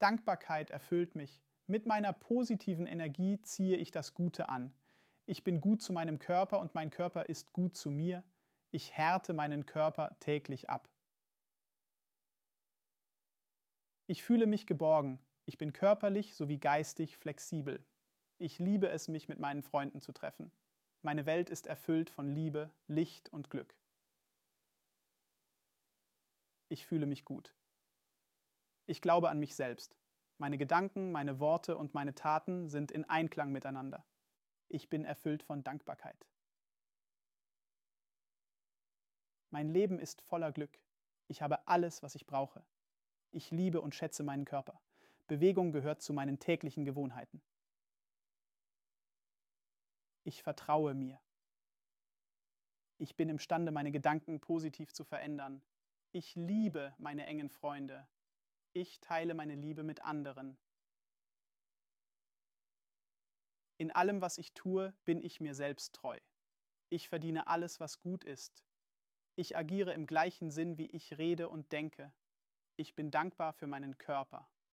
Dankbarkeit erfüllt mich. Mit meiner positiven Energie ziehe ich das Gute an. Ich bin gut zu meinem Körper und mein Körper ist gut zu mir. Ich härte meinen Körper täglich ab. Ich fühle mich geborgen. Ich bin körperlich sowie geistig flexibel. Ich liebe es, mich mit meinen Freunden zu treffen. Meine Welt ist erfüllt von Liebe, Licht und Glück. Ich fühle mich gut. Ich glaube an mich selbst. Meine Gedanken, meine Worte und meine Taten sind in Einklang miteinander. Ich bin erfüllt von Dankbarkeit. Mein Leben ist voller Glück. Ich habe alles, was ich brauche. Ich liebe und schätze meinen Körper. Bewegung gehört zu meinen täglichen Gewohnheiten. Ich vertraue mir. Ich bin imstande, meine Gedanken positiv zu verändern. Ich liebe meine engen Freunde. Ich teile meine Liebe mit anderen. In allem, was ich tue, bin ich mir selbst treu. Ich verdiene alles, was gut ist. Ich agiere im gleichen Sinn, wie ich rede und denke. Ich bin dankbar für meinen Körper.